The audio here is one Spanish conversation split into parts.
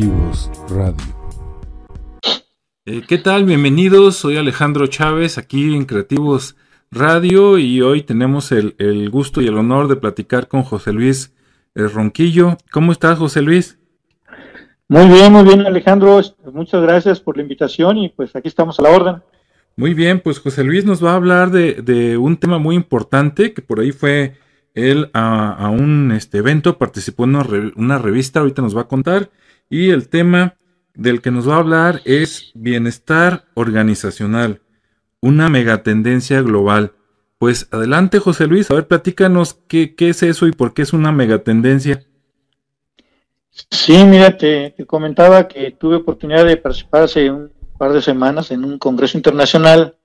Creativos Radio. Eh, ¿Qué tal? Bienvenidos, soy Alejandro Chávez aquí en Creativos Radio y hoy tenemos el, gusto y el honor de platicar con José Luis eh, Ronquillo. ¿Cómo estás, José Luis? Muy bien, muy bien, Alejandro. Muchas gracias por la invitación y pues aquí estamos a la orden. Muy bien, pues José Luis nos va a hablar de, un tema muy importante que por ahí fue él a, un este, evento, participó en una, una, revista, ahorita nos va a contar, y el tema del que nos va a hablar es bienestar organizacional, una megatendencia global. Pues adelante José Luis, a ver, platícanos qué, qué es eso y por qué es una megatendencia. Sí, mira, te, comentaba que tuve oportunidad de participar hace un par de semanas en un congreso internacional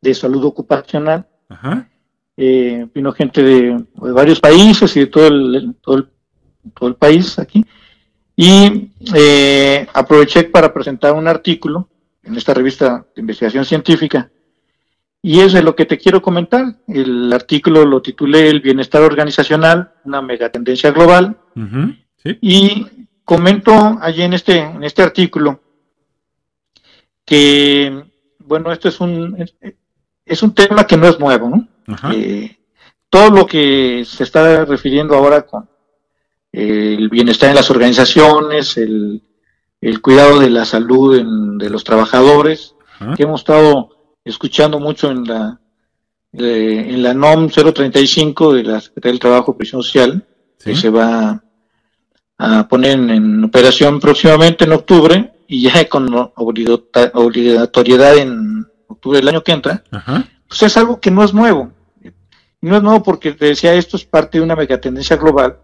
de salud ocupacional. Ajá. Eh, vino gente de, varios países y de todo el, todo el, país aquí. Y eh, aproveché para presentar un artículo en esta revista de investigación científica. Y es de lo que te quiero comentar. El artículo lo titulé El bienestar organizacional, una megatendencia global. Y comento allí en este, en este artículo que, bueno, esto es un, es un tema que no es nuevo, ¿no? Eh, todo lo que se está refiriendo ahora con el bienestar en las organizaciones, el, cuidado de la salud de los trabajadores, que hemos estado escuchando mucho en la, en la NOM 035 de la Secretaría del Trabajo y Presión Social, que se va a poner en, operación próximamente en octubre y ya con obligatoriedad en octubre del año que entra, pues es algo que no es nuevo. No es nuevo porque te decía, esto es parte de una megatendencia global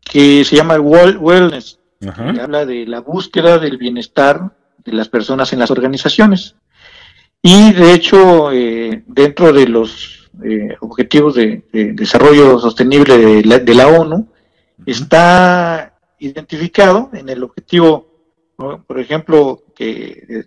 que se llama Wellness, que habla de la búsqueda del bienestar de las personas en las organizaciones. Y de hecho, eh, dentro de los eh, objetivos de, desarrollo sostenible de la ONU, está identificado en el objetivo, por ejemplo, que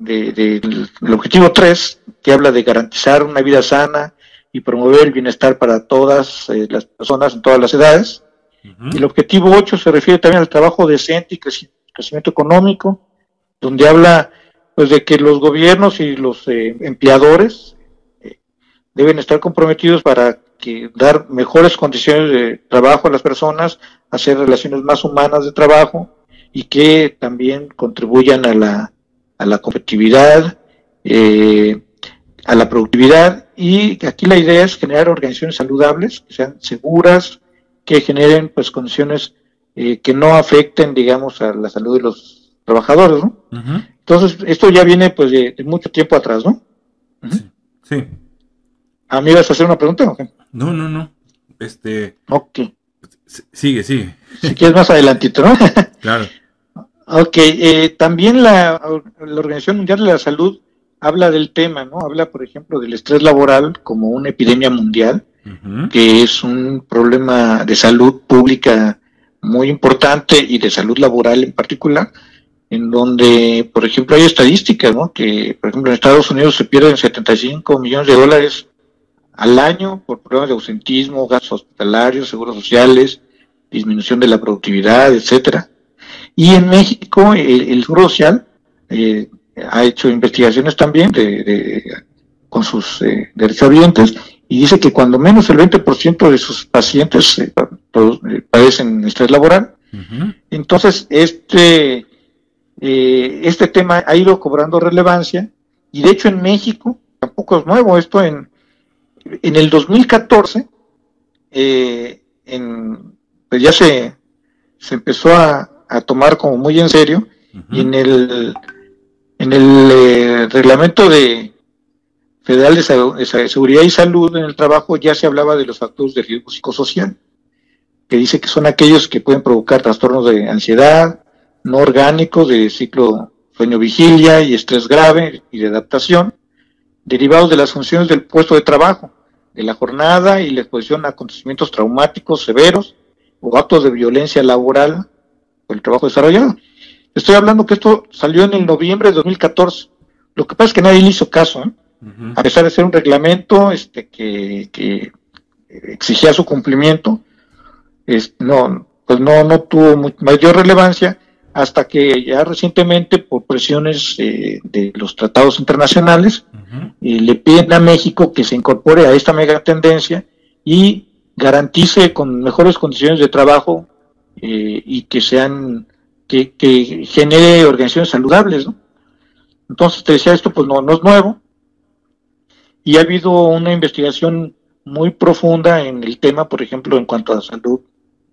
del objetivo 3, que habla de garantizar una vida sana y promover el bienestar para todas eh, las personas en todas las edades. El objetivo 8 se refiere también al trabajo decente y crecimiento económico, donde habla pues de que los gobiernos y los eh, empleadores eh, deben estar comprometidos para que dar mejores condiciones de trabajo a las personas, hacer relaciones más humanas de trabajo y que también contribuyan a la, a la competitividad, eh, a la productividad. Y aquí la idea es generar organizaciones saludables, que sean seguras, que generen pues condiciones eh, que no afecten, digamos, a la salud de los trabajadores, ¿no? Entonces, esto ya viene pues de, mucho tiempo atrás, ¿no? sí. ¿A mí vas a hacer una pregunta o no, no, no. Este. Ok. Sigue, sigue. Si quieres más adelantito, ¿no? claro. Ok, eh, también la, Organización Mundial de la Salud habla del tema, ¿no? Habla, por ejemplo, del estrés laboral como una epidemia mundial, que es un problema de salud pública muy importante y de salud laboral en particular, en donde, por ejemplo, hay estadísticas, ¿no? Que, por ejemplo, en Estados Unidos se pierden 75 millones de dólares al año por problemas de ausentismo, gastos hospitalarios, seguros sociales, disminución de la productividad, etcétera. Y en México el, Seguro Social eh, ha hecho investigaciones también de, con sus eh, derechohabientes y dice que cuando menos el 20% de sus pacientes eh, eh, padecen estrés laboral. Entonces, este, este tema ha ido cobrando relevancia y de hecho en México tampoco es nuevo. Esto en, en el 2014, eh, en, pues ya se, se empezó a, tomar como muy en serio y en el, en el eh, reglamento de federal de, seguridad y salud en el trabajo ya se hablaba de los factores de riesgo psicosocial, que dice que son aquellos que pueden provocar trastornos de ansiedad, no orgánicos, de ciclo sueño-vigilia y estrés grave y de adaptación, derivados de las funciones del puesto de trabajo, de la jornada y la exposición a acontecimientos traumáticos severos o actos de violencia laboral por el trabajo desarrollado. Estoy hablando que esto salió en el noviembre de 2014. Lo que pasa es que nadie le hizo caso, ¿eh? A pesar de ser un reglamento este, que, exigía su cumplimiento, no, pues no, no tuvo mayor relevancia hasta que ya recientemente, por presiones eh, de los tratados internacionales, eh, le piden a México que se incorpore a esta mega tendencia y garantice con mejores condiciones de trabajo eh, y que sean que, que, genere organizaciones saludables, ¿no? Entonces te decía esto, pues no, no es nuevo y ha habido una investigación muy profunda en el tema, por ejemplo, en cuanto a salud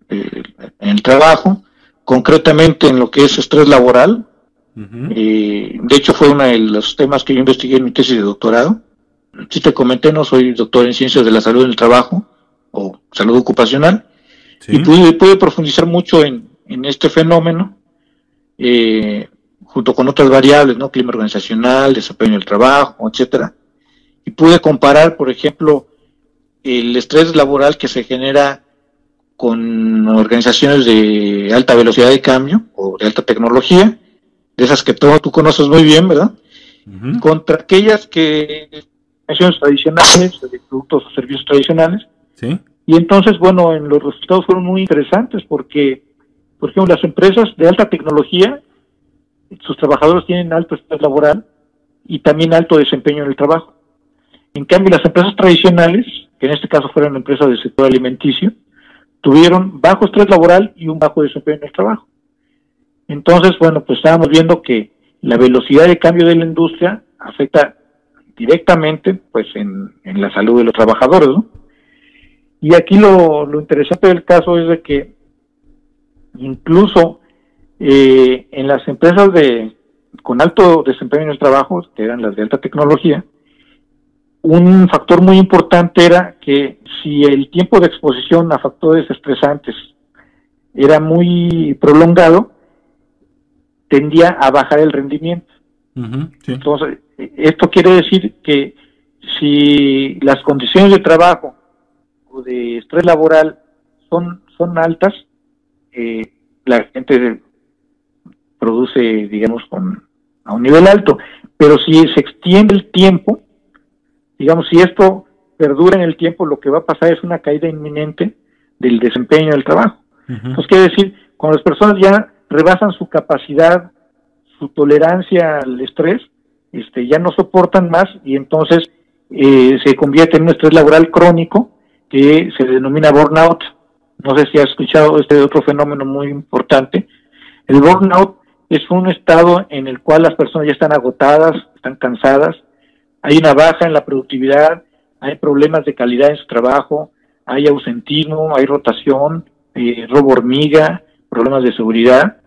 en el trabajo, concretamente en lo que es estrés laboral. Eh, de hecho, fue uno de los temas que yo investigué en mi tesis de doctorado. Si te comenté, no soy doctor en ciencias de la salud en el trabajo o salud ocupacional, y pude, profundizar mucho en, este fenómeno, eh, junto con otras variables, ¿no? Clima organizacional, desempeño del trabajo, etcétera. Y pude comparar, por ejemplo, el estrés laboral que se genera con organizaciones de alta velocidad de cambio o de alta tecnología, de esas que todo tú conoces muy bien, ¿verdad? Contra aquellas que organizaciones tradicionales, de productos o servicios tradicionales. Sí. Y entonces, bueno, en los resultados fueron muy interesantes porque, por ejemplo, las empresas de alta tecnología, sus trabajadores tienen alto estrés laboral y también alto desempeño en el trabajo. En cambio, las empresas tradicionales, que en este caso fueron empresas del sector alimenticio, tuvieron bajo estrés laboral y un bajo desempeño en el trabajo. Entonces, bueno, pues estábamos viendo que la velocidad de cambio de la industria afecta directamente pues en, la salud de los trabajadores, ¿no? Y aquí lo, interesante del caso es de que incluso eh, en las empresas de con alto desempeño en el trabajo, que eran las de alta tecnología, un factor muy importante era que si el tiempo de exposición a factores estresantes era muy prolongado, tendía a bajar el rendimiento. Entonces, esto quiere decir que si las condiciones de trabajo o de estrés laboral son, son altas, eh, la gente produce, digamos, con, a un nivel alto. Pero si se extiende el tiempo, digamos, si esto perdura en el tiempo, lo que va a pasar es una caída inminente del desempeño del trabajo. Entonces, quiere decir, cuando las personas ya rebasan su capacidad, su tolerancia al estrés, este, ya no soportan más y entonces eh, se convierte en un estrés laboral crónico que se denomina burnout. No sé si has escuchado este otro fenómeno muy importante. El burnout es un estado en el cual las personas ya están agotadas, están cansadas, hay una baja en la productividad, hay problemas de calidad en su trabajo, hay ausentismo, hay rotación, eh, robo hormiga, problemas de seguridad.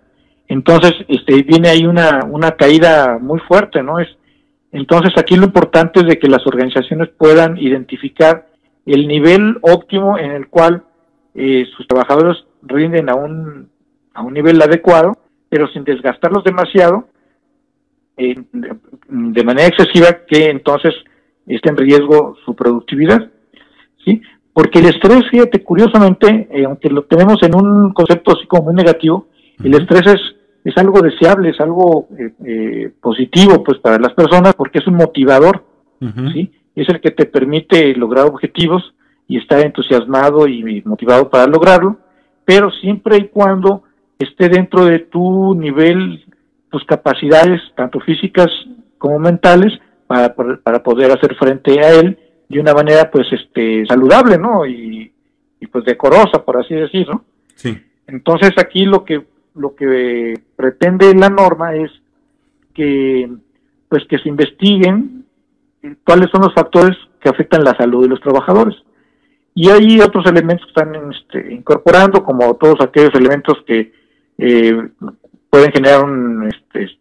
Entonces, este, viene ahí una, una caída muy fuerte, ¿no? Es, entonces, aquí lo importante es de que las organizaciones puedan identificar el nivel óptimo en el cual eh, sus trabajadores rinden a un, a un nivel adecuado, pero sin desgastarlos demasiado de manera excesiva que entonces esté en riesgo su productividad. ¿sí? Porque el estrés, fíjate, curiosamente, eh, aunque lo tenemos en un concepto así como muy negativo, el estrés es, es algo deseable, es algo eh, eh, positivo pues para las personas porque es un motivador, ¿sí? Es el que te permite lograr objetivos y estar entusiasmado y motivado para lograrlo, pero siempre y cuando esté dentro de tu nivel tus capacidades, tanto físicas como mentales, para, para poder hacer frente a él de una manera pues este saludable, ¿no? Y, pues decorosa, por así decirlo. Sí. Entonces aquí lo que lo que pretende la norma es que pues que se investiguen cuáles son los factores que afectan la salud de los trabajadores. Y hay otros elementos que están este, incorporando, como todos aquellos elementos que eh, pueden generar un, este,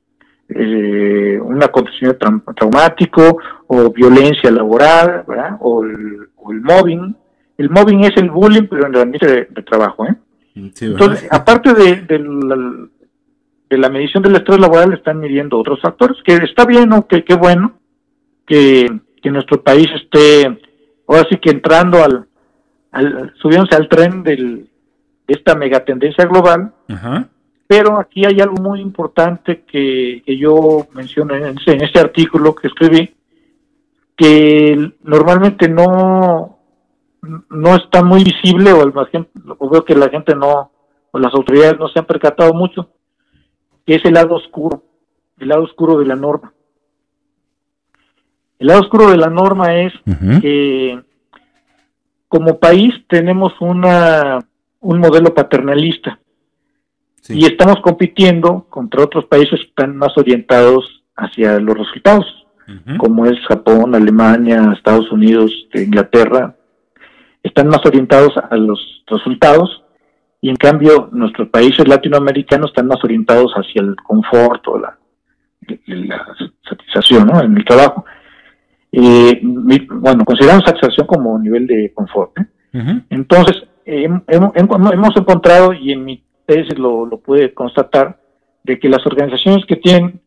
eh, un acontecimiento traumático o violencia laboral, ¿verdad? O el, mobbing. El mobbing es el bullying, pero en el ambiente de, trabajo, ¿eh? Entonces, aparte de, de, la, de, la, medición del estrés laboral, están midiendo otros factores, que está bien, ¿no? Que qué bueno que, que nuestro país esté, ahora sí que entrando al, al subiéndose al tren del, de esta megatendencia global, Ajá pero aquí hay algo muy importante que, yo menciono en, este artículo que escribí, que normalmente no, no está muy visible o, el, o veo que la gente no, o las autoridades no se han percatado mucho, que es el lado oscuro, el lado oscuro de la norma. El lado oscuro de la norma es que como país tenemos una, un modelo paternalista y estamos compitiendo contra otros países que están más orientados hacia los resultados, como es Japón, Alemania, Estados Unidos, Inglaterra, están más orientados a los resultados y en cambio nuestros países latinoamericanos están más orientados hacia el confort o la, satisfacción en el trabajo. Eh, bueno, consideramos satisfacción como nivel de confort. ¿eh? Entonces, hemos encontrado, y en mi tesis lo, lo pude constatar, de que las organizaciones que tienen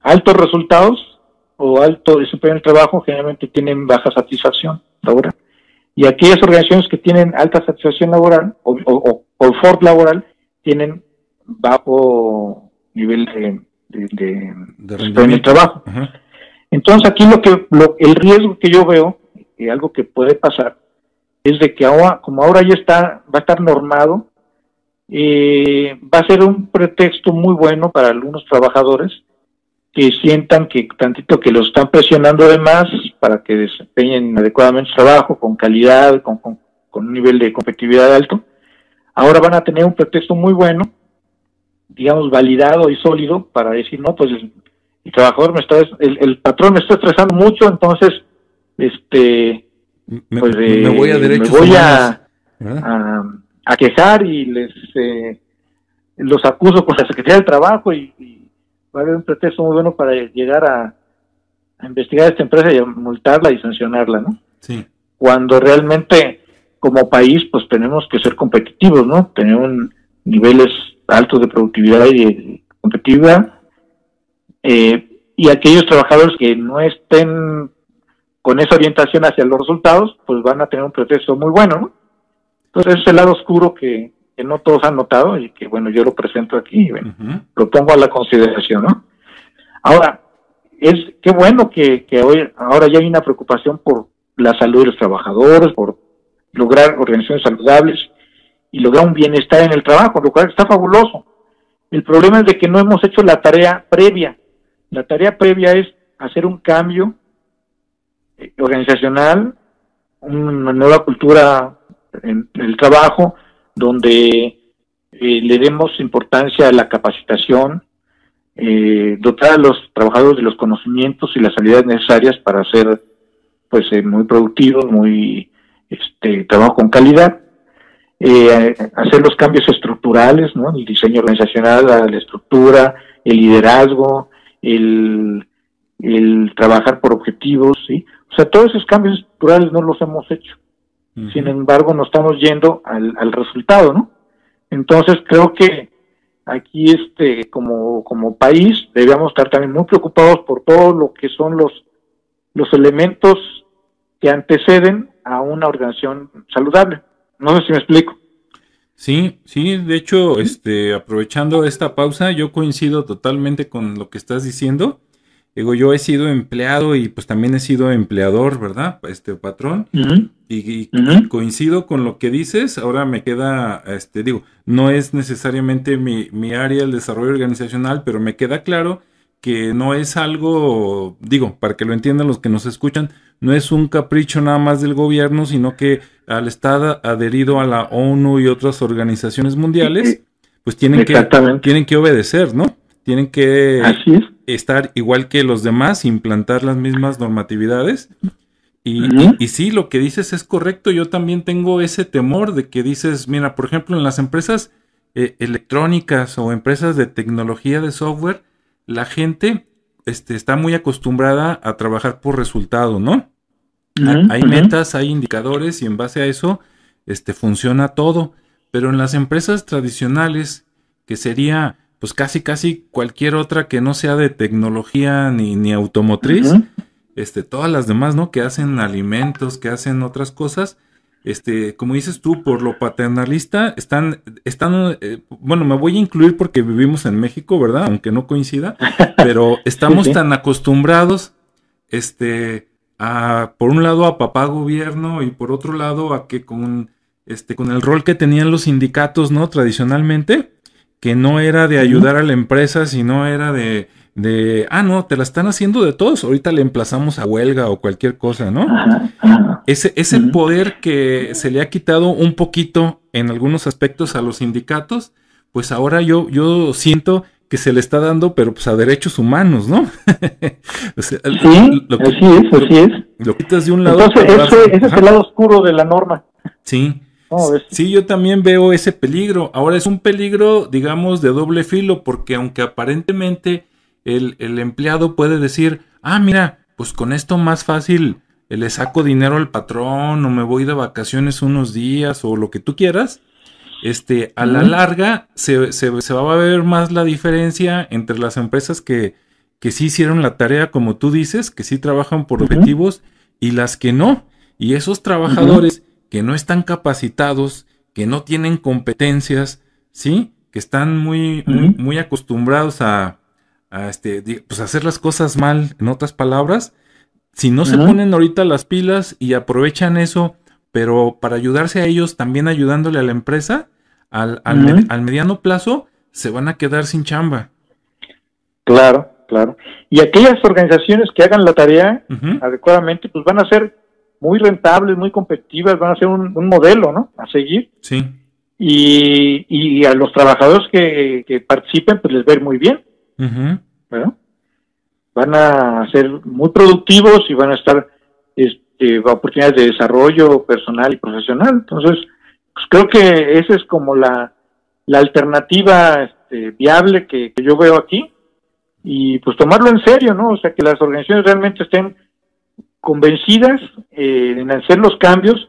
altos resultados o alto desempeño en el trabajo generalmente tienen baja satisfacción laboral. Y aquellas organizaciones que tienen alta satisfacción laboral o, o, confort laboral tienen bajo nivel de, de, en el trabajo. Entonces aquí lo que lo, el riesgo que yo veo y algo que puede pasar es de que ahora como ahora ya está va a estar normado eh, va a ser un pretexto muy bueno para algunos trabajadores que sientan que tantito que los están presionando de más para que desempeñen adecuadamente su trabajo, con calidad, con, con, un nivel de competitividad alto, ahora van a tener un pretexto muy bueno, digamos, validado y sólido para decir, no, pues el, trabajador me está, el, patrón me está estresando mucho, entonces, este, pues me voy a, me voy a, a, quejar y les eh, los acuso con la Secretaría del Trabajo y va a haber un pretexto muy bueno para llegar a, investigar esta empresa y a multarla y sancionarla, ¿no? Sí. Cuando realmente como país pues tenemos que ser competitivos, ¿no? Tener un, niveles altos de productividad y de competitividad eh, y aquellos trabajadores que no estén con esa orientación hacia los resultados, pues van a tener un pretexto muy bueno, ¿no? Entonces es el lado oscuro que, que no todos han notado y que bueno, yo lo presento aquí y lo pongo a la consideración, ¿no? Ahora, es qué bueno que, hoy, ahora ya hay una preocupación por la salud de los trabajadores, por lograr organizaciones saludables y lograr un bienestar en el trabajo, lo cual está fabuloso. El problema es de que no hemos hecho la tarea previa. La tarea previa es hacer un cambio eh, organizacional, una nueva cultura en el trabajo, donde eh, le demos importancia a la capacitación, eh, dotar a los trabajadores de los conocimientos y las habilidades necesarias para ser pues eh, muy productivos, muy este trabajo con calidad, hacer los cambios estructurales, ¿no? el diseño organizacional, la, estructura, el liderazgo, el, el trabajar por objetivos, ¿sí? O sea, todos esos cambios estructurales no los hemos hecho. Sin embargo, no estamos yendo al, al resultado, ¿no? Entonces creo que aquí este como, como país debemos estar también muy preocupados por todo lo que son los, los elementos que anteceden a una organización saludable. No sé si me explico. Sí, sí, de hecho, este, aprovechando esta pausa, yo coincido totalmente con lo que estás diciendo. Digo, yo he sido empleado y pues también he sido empleador, ¿verdad? Este patrón. Y, coincido con lo que dices. Ahora me queda, este, digo, no es necesariamente mi, mi área el desarrollo organizacional, pero me queda claro que no es algo, digo, para que lo entiendan los que nos escuchan, no es un capricho nada más del gobierno, sino que al estar adherido a la ONU y otras organizaciones mundiales, pues tienen que, tienen que obedecer, ¿no? Tienen que estar igual que los demás, implantar las mismas normatividades. Y, y, sí, lo que dices es correcto. Yo también tengo ese temor de que dices, mira, por ejemplo, en las empresas eh, electrónicas o empresas de tecnología de software, la gente este, está muy acostumbrada a trabajar por resultado, ¿no? hay metas, hay indicadores y en base a eso este, funciona todo. Pero en las empresas tradicionales, que sería pues casi casi cualquier otra que no sea de tecnología ni, ni automotriz, este, todas las demás, ¿no? Que hacen alimentos, que hacen otras cosas, este, como dices tú, por lo paternalista, están, están, eh, bueno, me voy a incluir porque vivimos en México, ¿verdad? Aunque no coincida, pero estamos tan acostumbrados, este, a, por un lado a papá gobierno y por otro lado a que con, este, con el rol que tenían los sindicatos, ¿no? Tradicionalmente, que no era de ayudar a la empresa, sino era de, de, ah, no, te la están haciendo de todos, ahorita le emplazamos a huelga o cualquier cosa, ¿no? Ese, ese poder que se le ha quitado un poquito en algunos aspectos a los sindicatos, pues ahora yo, yo siento que se le está dando, pero pues a derechos humanos, ¿no? sí, lo, así es, así es. Lo quitas de un lado. Entonces, ese, ese es el lado oscuro de la norma. Sí. Sí, yo también veo ese peligro. Ahora es un peligro, digamos, de doble filo, porque aunque aparentemente el, el empleado puede decir, ah, mira, pues con esto más fácil le saco dinero al patrón o me voy de vacaciones unos días o lo que tú quieras, este, a la larga se, se, se, va a ver más la diferencia entre las empresas que, que sí hicieron la tarea, como tú dices, que sí trabajan por objetivos y las que no. Y esos trabajadores que no están capacitados, que no tienen competencias, ¿sí? Que están muy, muy, acostumbrados a, a este, pues hacer las cosas mal, en otras palabras. Si no se ponen ahorita las pilas y aprovechan eso, pero para ayudarse a ellos, también ayudándole a la empresa, al, al, mediano plazo, se van a quedar sin chamba. Claro, claro. Y aquellas organizaciones que hagan la tarea adecuadamente, pues van a ser muy rentables, muy competitivas, van a ser un, modelo, ¿no? A seguir. Sí. Y, y a los trabajadores que, que participen, pues les va a ir muy bien. Van a ser muy productivos y van a estar este, oportunidades de desarrollo personal y profesional. Entonces, pues creo que esa es como la, la alternativa este, viable que, que yo veo aquí y pues tomarlo en serio, ¿no? O sea, que las organizaciones realmente estén convencidas eh, en hacer los cambios,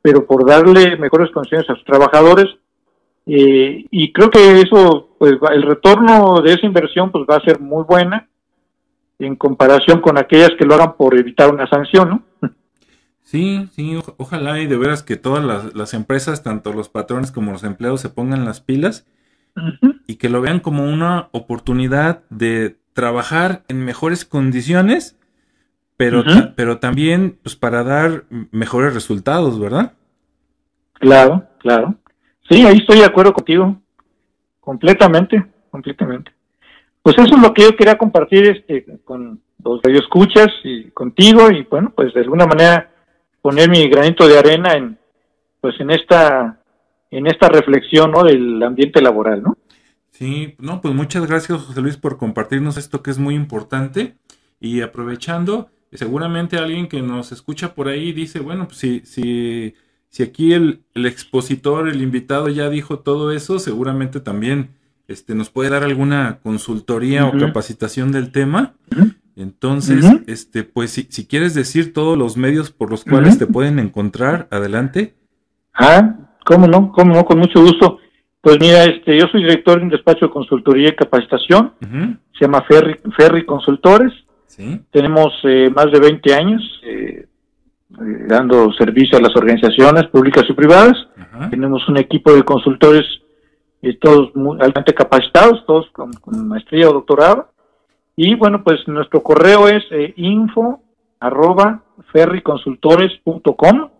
pero por darle mejores condiciones a sus trabajadores. Eh, y creo que eso, pues el retorno de esa inversión pues va a ser muy buena en comparación con aquellas que lo hagan por evitar una sanción, ¿no? Sí, sí, ojalá y de veras que todas las, las, empresas, tanto los patrones como los empleados, se pongan las pilas y que lo vean como una oportunidad de trabajar en mejores condiciones pero, pero también pues para dar mejores resultados, ¿verdad? Claro, claro. Sí, ahí estoy de acuerdo contigo. Completamente, completamente. Pues eso es lo que yo quería compartir este, con los radioescuchas y contigo y bueno, pues de alguna manera poner mi granito de arena en pues en esta en esta reflexión ¿no? del ambiente laboral, ¿no? Sí, no, pues muchas gracias José Luis por compartirnos esto que es muy importante y aprovechando, seguramente alguien que nos escucha por ahí dice, bueno, pues si, si, si aquí el, expositor, el invitado ya dijo todo eso, seguramente también este, nos puede dar alguna consultoría o capacitación del tema. Entonces, este, pues si, si, quieres decir todos los medios por los cuales te pueden encontrar, adelante. Ah, cómo no, cómo no, con mucho gusto. Pues mira, este, yo soy director de un despacho de consultoría y capacitación, se llama Ferry, Ferry Consultores. Tenemos eh, más de 20 años eh, eh, dando servicio a las organizaciones públicas y privadas. Tenemos un equipo de consultores todos muy altamente capacitados, todos con, maestría o doctorado. Y bueno, pues nuestro correo es info arroba ferryconsultores.com.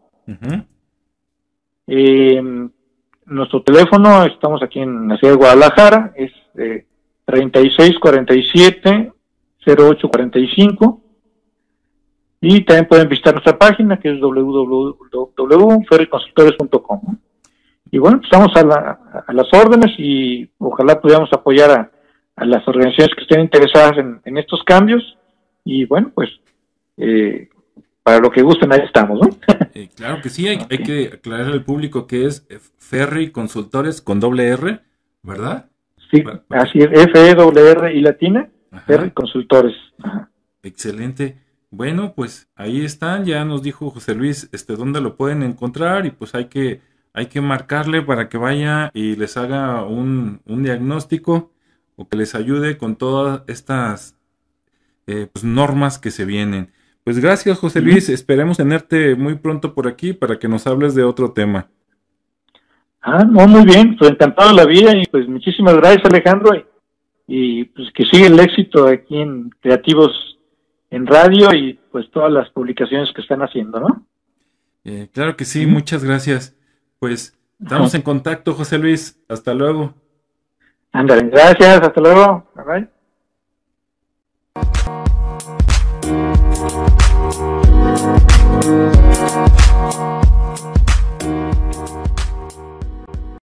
nuestro teléfono, estamos aquí en la ciudad de Guadalajara, es eh, 3647 0845. Y también pueden visitar nuestra página que es www.ferryconsultores.com. Y bueno, pues estamos a, la, a, las órdenes y ojalá pudiéramos apoyar a, las organizaciones que estén interesadas en, estos cambios. Y bueno, pues eh, para lo que gusten, ahí estamos, ¿no? Eh, claro que sí, hay, que aclarar al público que es Ferry Consultores con doble R, ¿verdad? Sí, así es, F-E-W-R y latina. Consultores. Excelente. Bueno, pues ahí están, ya nos dijo José Luis este dónde lo pueden encontrar y pues hay que hay que marcarle para que vaya y les haga un, un diagnóstico o que les ayude con todas estas eh, pues, normas que se vienen. Pues gracias José Luis, esperemos tenerte muy pronto por aquí para que nos hables de otro tema. Ah, no, muy bien, pues encantado la vida y pues muchísimas gracias Alejandro y pues que siga el éxito aquí en Creativos en radio y pues todas las publicaciones que están haciendo, ¿no? Eh, claro que sí, muchas gracias. Pues estamos en contacto, José Luis. Hasta luego. Ándale, gracias, hasta luego. Bye bye.